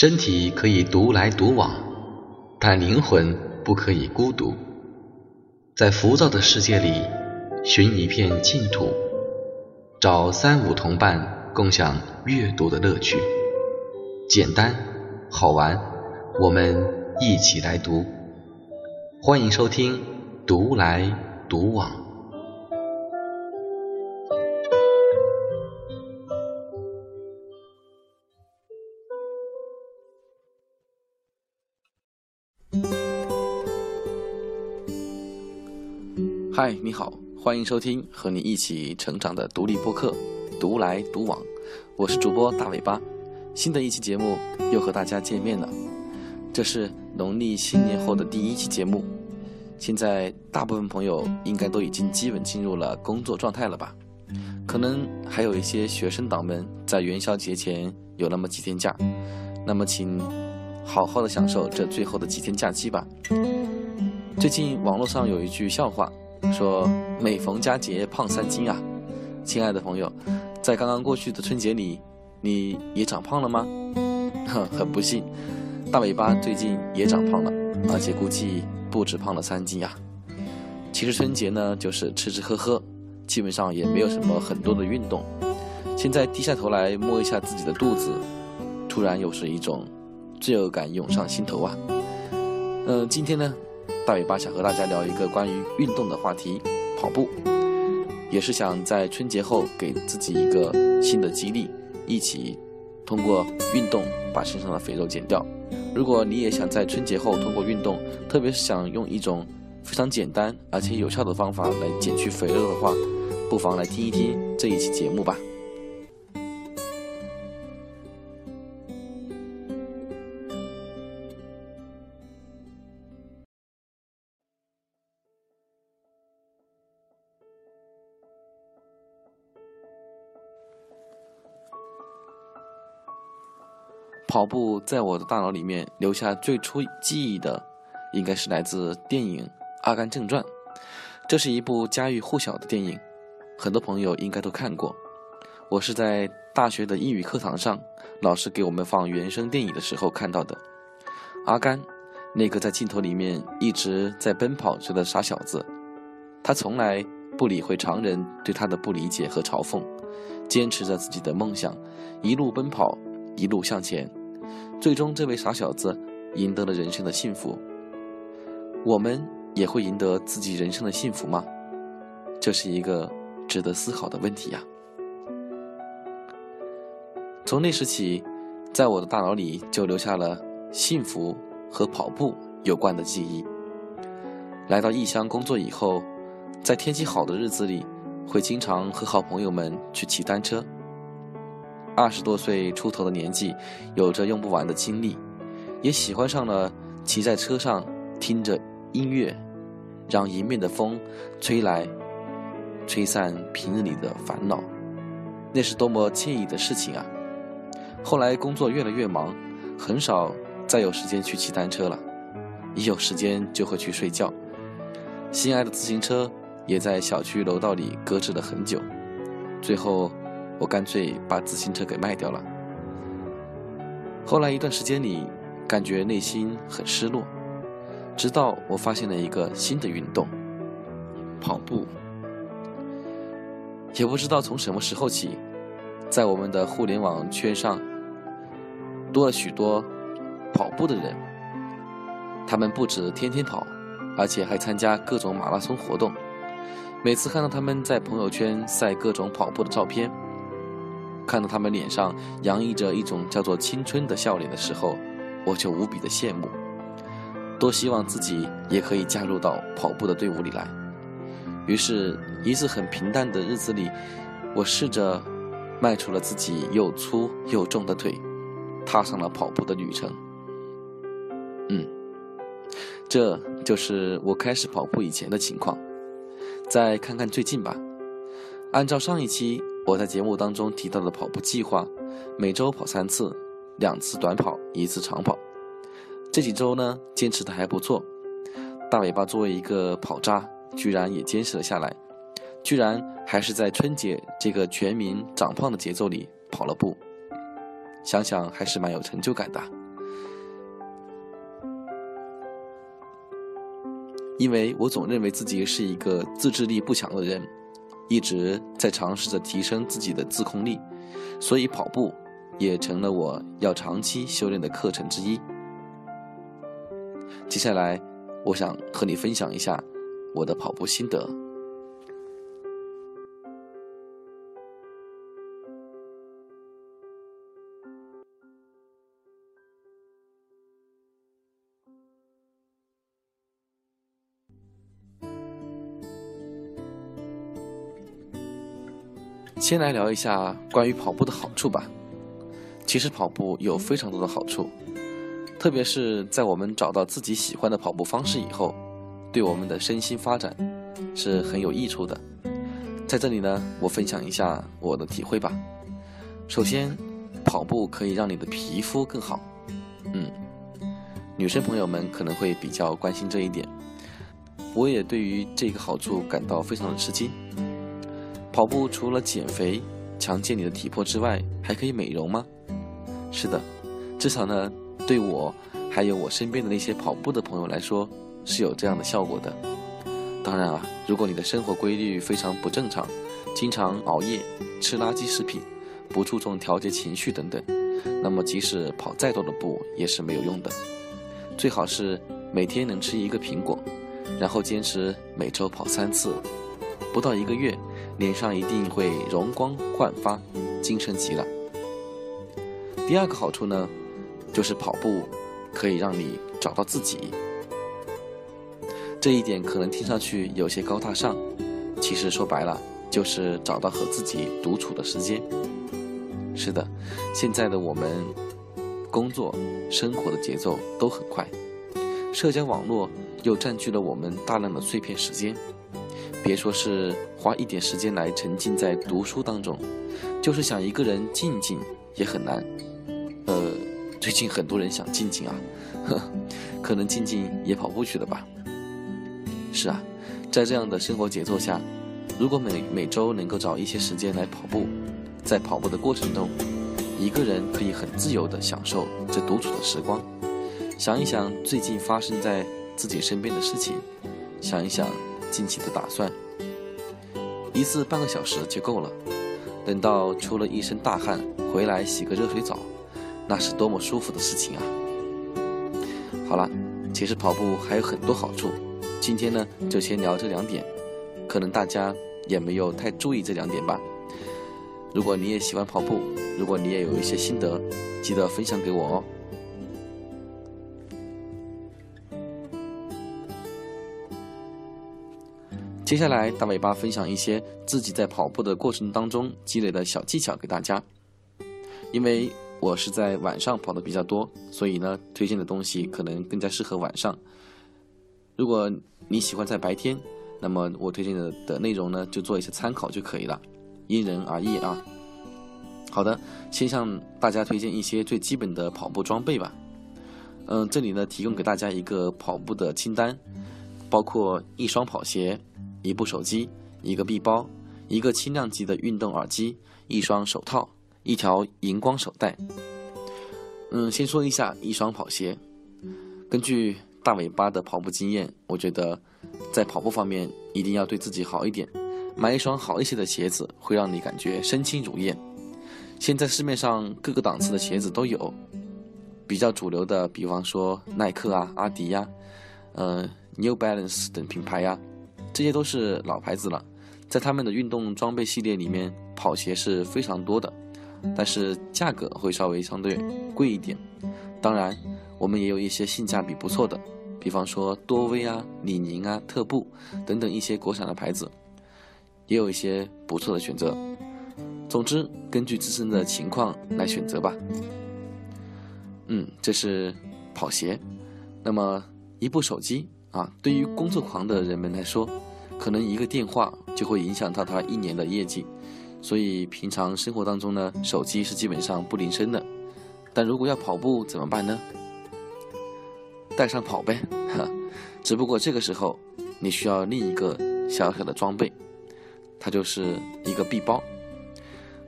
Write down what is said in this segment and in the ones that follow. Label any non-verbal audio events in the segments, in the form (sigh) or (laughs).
身体可以独来独往，但灵魂不可以孤独。在浮躁的世界里，寻一片净土，找三五同伴，共享阅读的乐趣。简单，好玩，我们一起来读。欢迎收听《独来独往》。嗨，你好，欢迎收听和你一起成长的独立播客《独来独往》，我是主播大尾巴。新的一期节目又和大家见面了，这是农历新年后的第一期节目。现在大部分朋友应该都已经基本进入了工作状态了吧？可能还有一些学生党们在元宵节前有那么几天假，那么请好好的享受这最后的几天假期吧。最近网络上有一句笑话。说每逢佳节胖三斤啊，亲爱的朋友，在刚刚过去的春节里，你也长胖了吗？哼 (laughs) 很不幸，大尾巴最近也长胖了，而且估计不止胖了三斤呀。其实春节呢，就是吃吃喝喝，基本上也没有什么很多的运动。现在低下头来摸一下自己的肚子，突然又是一种罪恶感涌上心头啊。嗯，今天呢？大尾巴想和大家聊一个关于运动的话题，跑步，也是想在春节后给自己一个新的激励，一起通过运动把身上的肥肉减掉。如果你也想在春节后通过运动，特别是想用一种非常简单而且有效的方法来减去肥肉的话，不妨来听一听这一期节目吧。跑步在我的大脑里面留下最初记忆的，应该是来自电影《阿甘正传》。这是一部家喻户晓的电影，很多朋友应该都看过。我是在大学的英语课堂上，老师给我们放原声电影的时候看到的。阿甘，那个在镜头里面一直在奔跑着的傻小子，他从来不理会常人对他的不理解和嘲讽，坚持着自己的梦想，一路奔跑，一路向前。最终，这位傻小子赢得了人生的幸福。我们也会赢得自己人生的幸福吗？这是一个值得思考的问题呀。从那时起，在我的大脑里就留下了幸福和跑步有关的记忆。来到异乡工作以后，在天气好的日子里，会经常和好朋友们去骑单车。二十多岁出头的年纪，有着用不完的精力，也喜欢上了骑在车上听着音乐，让迎面的风吹来，吹散平日里的烦恼，那是多么惬意的事情啊！后来工作越来越忙，很少再有时间去骑单车了，一有时间就会去睡觉。心爱的自行车也在小区楼道里搁置了很久，最后。我干脆把自行车给卖掉了。后来一段时间里，感觉内心很失落，直到我发现了一个新的运动——跑步。也不知道从什么时候起，在我们的互联网圈上，多了许多跑步的人。他们不止天天跑，而且还参加各种马拉松活动。每次看到他们在朋友圈晒各种跑步的照片，看到他们脸上洋溢着一种叫做青春的笑脸的时候，我就无比的羡慕，多希望自己也可以加入到跑步的队伍里来。于是，一次很平淡的日子里，我试着迈出了自己又粗又重的腿，踏上了跑步的旅程。嗯，这就是我开始跑步以前的情况。再看看最近吧，按照上一期。我在节目当中提到的跑步计划，每周跑三次，两次短跑，一次长跑。这几周呢，坚持的还不错，大尾巴作为一个跑渣，居然也坚持了下来，居然还是在春节这个全民长胖的节奏里跑了步。想想还是蛮有成就感的。因为我总认为自己是一个自制力不强的人。一直在尝试着提升自己的自控力，所以跑步也成了我要长期修炼的课程之一。接下来，我想和你分享一下我的跑步心得。先来聊一下关于跑步的好处吧。其实跑步有非常多的好处，特别是在我们找到自己喜欢的跑步方式以后，对我们的身心发展是很有益处的。在这里呢，我分享一下我的体会吧。首先，跑步可以让你的皮肤更好。嗯，女生朋友们可能会比较关心这一点，我也对于这个好处感到非常的吃惊。跑步除了减肥、强健你的体魄之外，还可以美容吗？是的，至少呢，对我还有我身边的那些跑步的朋友来说，是有这样的效果的。当然啊，如果你的生活规律非常不正常，经常熬夜、吃垃圾食品、不注重调节情绪等等，那么即使跑再多的步也是没有用的。最好是每天能吃一个苹果，然后坚持每周跑三次，不到一个月。脸上一定会容光焕发，精神极了。第二个好处呢，就是跑步可以让你找到自己。这一点可能听上去有些高大上，其实说白了就是找到和自己独处的时间。是的，现在的我们工作生活的节奏都很快，社交网络又占据了我们大量的碎片时间。别说是花一点时间来沉浸在读书当中，就是想一个人静静也很难。呃，最近很多人想静静啊，呵，(laughs) 可能静静也跑步去了吧。是啊，在这样的生活节奏下，如果每每周能够找一些时间来跑步，在跑步的过程中，一个人可以很自由地享受这独处的时光，想一想最近发生在自己身边的事情，想一想。近期的打算，一次半个小时就够了。等到出了一身大汗回来洗个热水澡，那是多么舒服的事情啊！好了，其实跑步还有很多好处，今天呢就先聊这两点，可能大家也没有太注意这两点吧。如果你也喜欢跑步，如果你也有一些心得，记得分享给我哦。接下来，大尾巴分享一些自己在跑步的过程当中积累的小技巧给大家。因为我是在晚上跑的比较多，所以呢，推荐的东西可能更加适合晚上。如果你喜欢在白天，那么我推荐的的内容呢，就做一些参考就可以了，因人而异啊。好的，先向大家推荐一些最基本的跑步装备吧。嗯，这里呢，提供给大家一个跑步的清单，包括一双跑鞋。一部手机，一个臂包，一个轻量级的运动耳机，一双手套，一条荧光手袋。嗯，先说一下一双跑鞋。根据大尾巴的跑步经验，我觉得在跑步方面一定要对自己好一点，买一双好一些的鞋子，会让你感觉身轻如燕。现在市面上各个档次的鞋子都有，比较主流的，比方说耐克啊、阿迪呀、呃 New Balance 等品牌呀。这些都是老牌子了，在他们的运动装备系列里面，跑鞋是非常多的，但是价格会稍微相对贵一点。当然，我们也有一些性价比不错的，比方说多威啊、李宁啊、特步等等一些国产的牌子，也有一些不错的选择。总之，根据自身的情况来选择吧。嗯，这是跑鞋，那么一部手机。啊，对于工作狂的人们来说，可能一个电话就会影响到他一年的业绩，所以平常生活当中呢，手机是基本上不离身的。但如果要跑步怎么办呢？带上跑呗，哈。只不过这个时候你需要另一个小小的装备，它就是一个臂包。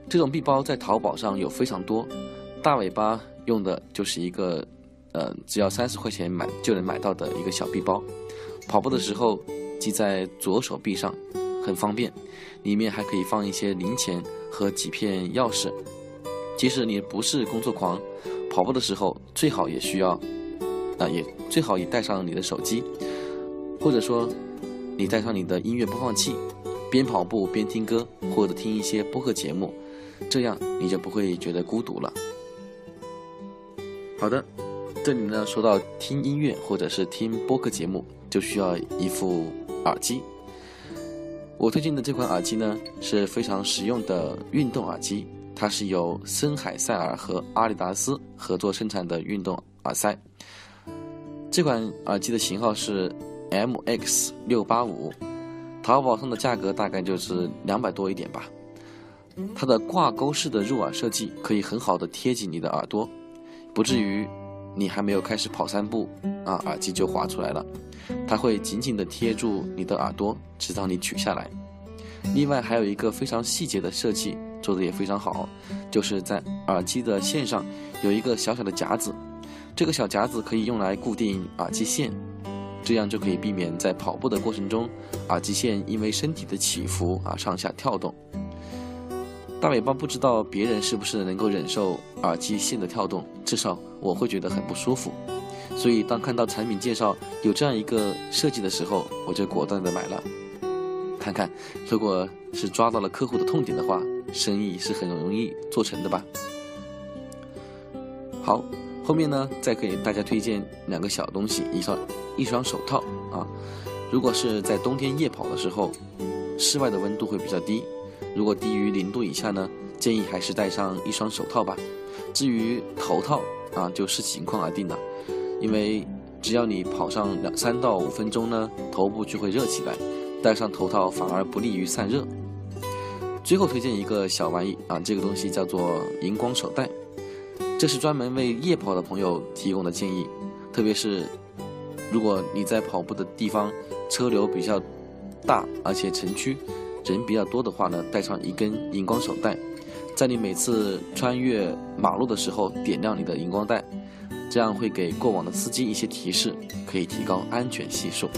这种臂包在淘宝上有非常多，大尾巴用的就是一个。呃，只要三十块钱买就能买到的一个小臂包，跑步的时候系在左手臂上，很方便。里面还可以放一些零钱和几片钥匙。即使你不是工作狂，跑步的时候最好也需要，啊，也最好也带上你的手机，或者说你带上你的音乐播放器，边跑步边听歌，或者听一些播客节目，这样你就不会觉得孤独了。好的，这里呢说到听音乐或者是听播客节目，就需要一副耳机。我推荐的这款耳机呢是非常实用的运动耳机，它是由森海塞尔和阿迪达斯合作生产的运动耳塞。这款耳机的型号是 MX 六八五，淘宝上的价格大概就是两百多一点吧。它的挂钩式的入耳设计可以很好的贴紧你的耳朵。不至于，你还没有开始跑三步，啊，耳机就滑出来了。它会紧紧地贴住你的耳朵，直到你取下来。另外还有一个非常细节的设计，做的也非常好，就是在耳机的线上有一个小小的夹子，这个小夹子可以用来固定耳机线，这样就可以避免在跑步的过程中，耳机线因为身体的起伏啊上下跳动。大尾巴不知道别人是不是能够忍受耳机线的跳动，至少我会觉得很不舒服。所以当看到产品介绍有这样一个设计的时候，我就果断的买了。看看，如果是抓到了客户的痛点的话，生意是很容易做成的吧。好，后面呢再给大家推荐两个小东西，一双一双手套啊。如果是在冬天夜跑的时候，室外的温度会比较低。如果低于零度以下呢，建议还是戴上一双手套吧。至于头套啊，就视情况而定了。因为只要你跑上两三到五分钟呢，头部就会热起来，戴上头套反而不利于散热。最后推荐一个小玩意啊，这个东西叫做荧光手袋，这是专门为夜跑的朋友提供的建议。特别是如果你在跑步的地方车流比较大，而且城区。人比较多的话呢，带上一根荧光手带，在你每次穿越马路的时候点亮你的荧光带，这样会给过往的司机一些提示，可以提高安全系数。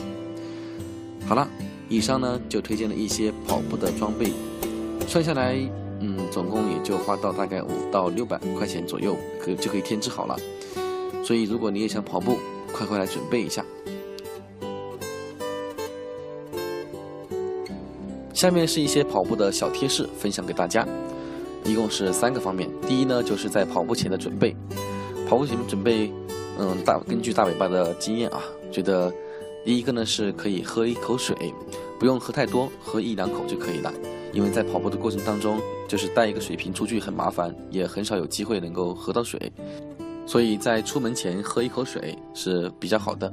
好了，以上呢就推荐了一些跑步的装备，算下来，嗯，总共也就花到大概五到六百块钱左右，可就可以添置好了。所以如果你也想跑步，快快来准备一下。下面是一些跑步的小贴士，分享给大家，一共是三个方面。第一呢，就是在跑步前的准备。跑步前准备，嗯，大根据大尾巴的经验啊，觉得第一个呢是可以喝一口水，不用喝太多，喝一两口就可以了。因为在跑步的过程当中，就是带一个水瓶出去很麻烦，也很少有机会能够喝到水，所以在出门前喝一口水是比较好的。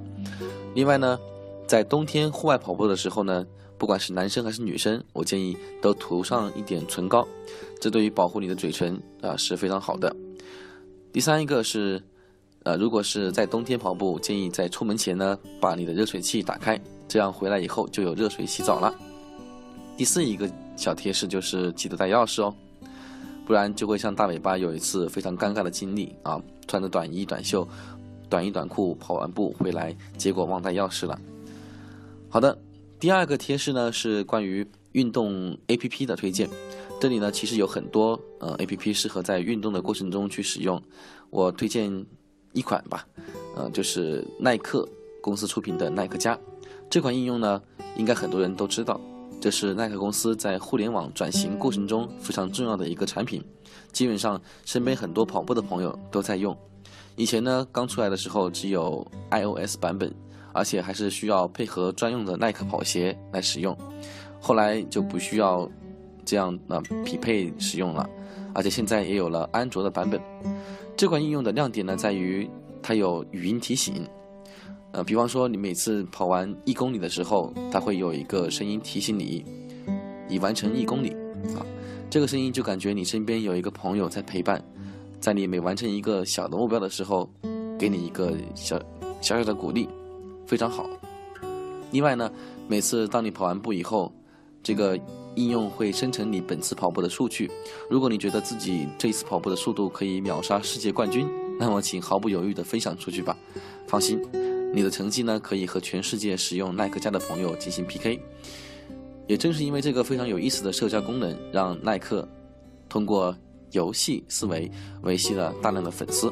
另外呢，在冬天户外跑步的时候呢。不管是男生还是女生，我建议都涂上一点唇膏，这对于保护你的嘴唇啊是非常好的。第三一个是，呃，如果是在冬天跑步，建议在出门前呢把你的热水器打开，这样回来以后就有热水洗澡了。第四一个小贴士就是记得带钥匙哦，不然就会像大尾巴有一次非常尴尬的经历啊，穿着短衣短袖、短衣短裤跑完步回来，结果忘带钥匙了。好的。第二个贴士呢是关于运动 A P P 的推荐，这里呢其实有很多呃 A P P 适合在运动的过程中去使用，我推荐一款吧，呃就是耐克公司出品的耐克加，这款应用呢应该很多人都知道，这是耐克公司在互联网转型过程中非常重要的一个产品，基本上身边很多跑步的朋友都在用，以前呢刚出来的时候只有 I O S 版本。而且还是需要配合专用的耐克跑鞋来使用，后来就不需要这样的匹配使用了，而且现在也有了安卓的版本。这款应用的亮点呢，在于它有语音提醒，呃，比方说你每次跑完一公里的时候，它会有一个声音提醒你已完成一公里，啊，这个声音就感觉你身边有一个朋友在陪伴，在你每完成一个小的目标的时候，给你一个小小小的鼓励。非常好。另外呢，每次当你跑完步以后，这个应用会生成你本次跑步的数据。如果你觉得自己这一次跑步的速度可以秒杀世界冠军，那么请毫不犹豫地分享出去吧。放心，你的成绩呢可以和全世界使用耐克家的朋友进行 PK。也正是因为这个非常有意思的社交功能，让耐克通过游戏思维维系了大量的粉丝。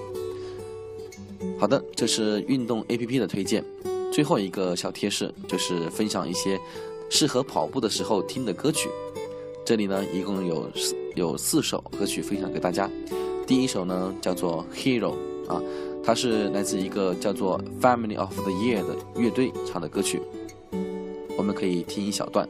好的，这是运动 APP 的推荐。最后一个小贴士就是分享一些适合跑步的时候听的歌曲。这里呢，一共有四有四首歌曲分享给大家。第一首呢叫做《Hero》啊，它是来自一个叫做 Family of the Year 的乐队唱的歌曲，我们可以听一小段。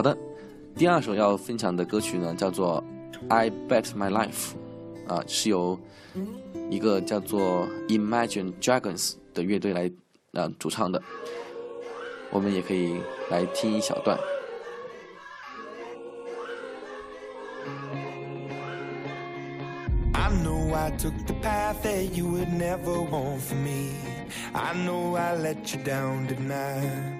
好的，第二首要分享的歌曲呢，叫做《I Bet My Life》，啊，是由一个叫做 Imagine Dragons 的乐队来啊主唱的，我们也可以来听一小段。I know I took the path that you would never want for me. I know I let you down tonight.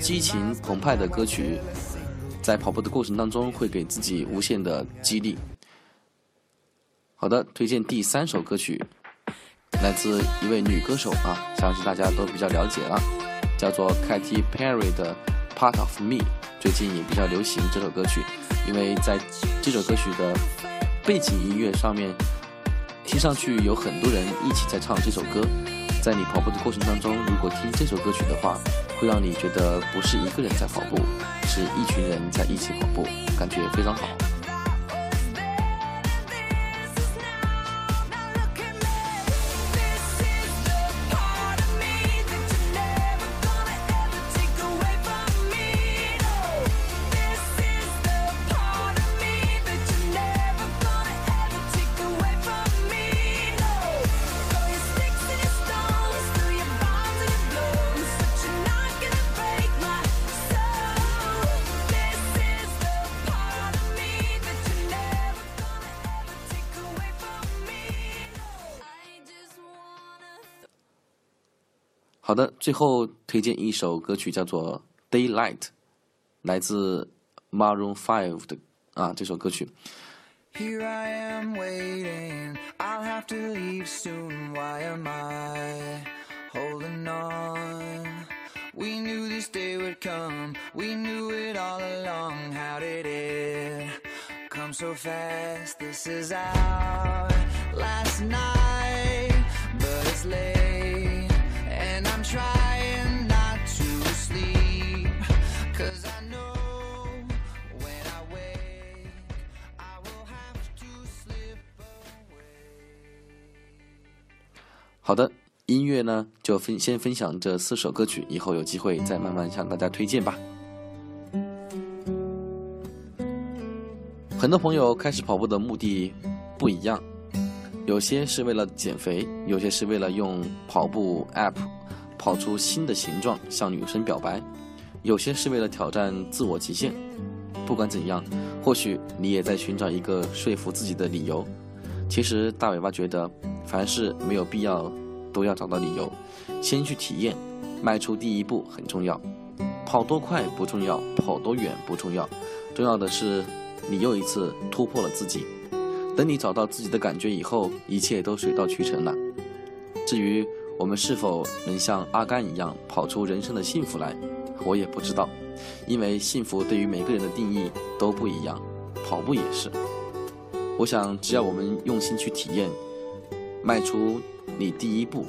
激情澎湃的歌曲，在跑步的过程当中会给自己无限的激励。好的，推荐第三首歌曲，来自一位女歌手啊，相信大家都比较了解了，叫做 Katy Perry 的《Part of Me》，最近也比较流行这首歌曲，因为在这首歌曲的背景音乐上面，听上去有很多人一起在唱这首歌。在你跑步的过程当中，如果听这首歌曲的话，会让你觉得不是一个人在跑步，是一群人在一起跑步，感觉非常好。好的，最后推荐一首歌曲叫做《Daylight》，来自 Maroon Five 的啊这首歌曲。 Here I am waiting. I'll have to leave soon. Why am I holding on? We knew this day would come. We knew it all along. How did it come so fast? This is our last night, but it's late, 好的，音乐呢就分先分享这四首歌曲，以后有机会再慢慢向大家推荐吧。很多朋友开始跑步的目的不一样，有些是为了减肥，有些是为了用跑步 app。跑出新的形状向女生表白，有些是为了挑战自我极限。不管怎样，或许你也在寻找一个说服自己的理由。其实大尾巴觉得，凡事没有必要都要找到理由，先去体验，迈出第一步很重要。跑多快不重要，跑多远不重要，重要的是你又一次突破了自己。等你找到自己的感觉以后，一切都水到渠成了。至于我们是否能像阿甘一样跑出人生的幸福来，我也不知道，因为幸福对于每个人的定义都不一样，跑步也是。我想，只要我们用心去体验，迈出你第一步，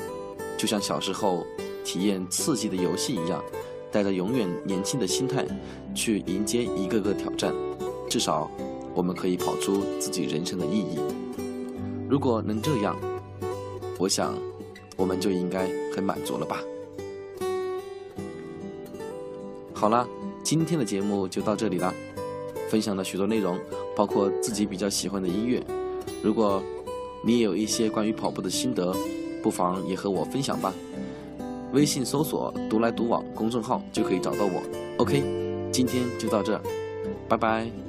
就像小时候体验刺激的游戏一样，带着永远年轻的心态去迎接一个个挑战，至少我们可以跑出自己人生的意义。如果能这样，我想我们就应该很满足了吧。好了，今天的节目就到这里了。分享了许多内容，包括自己比较喜欢的音乐。如果你也有一些关于跑步的心得，不妨也和我分享吧。微信搜索“独来独往”公众号就可以找到我。OK，今天就到这，拜拜。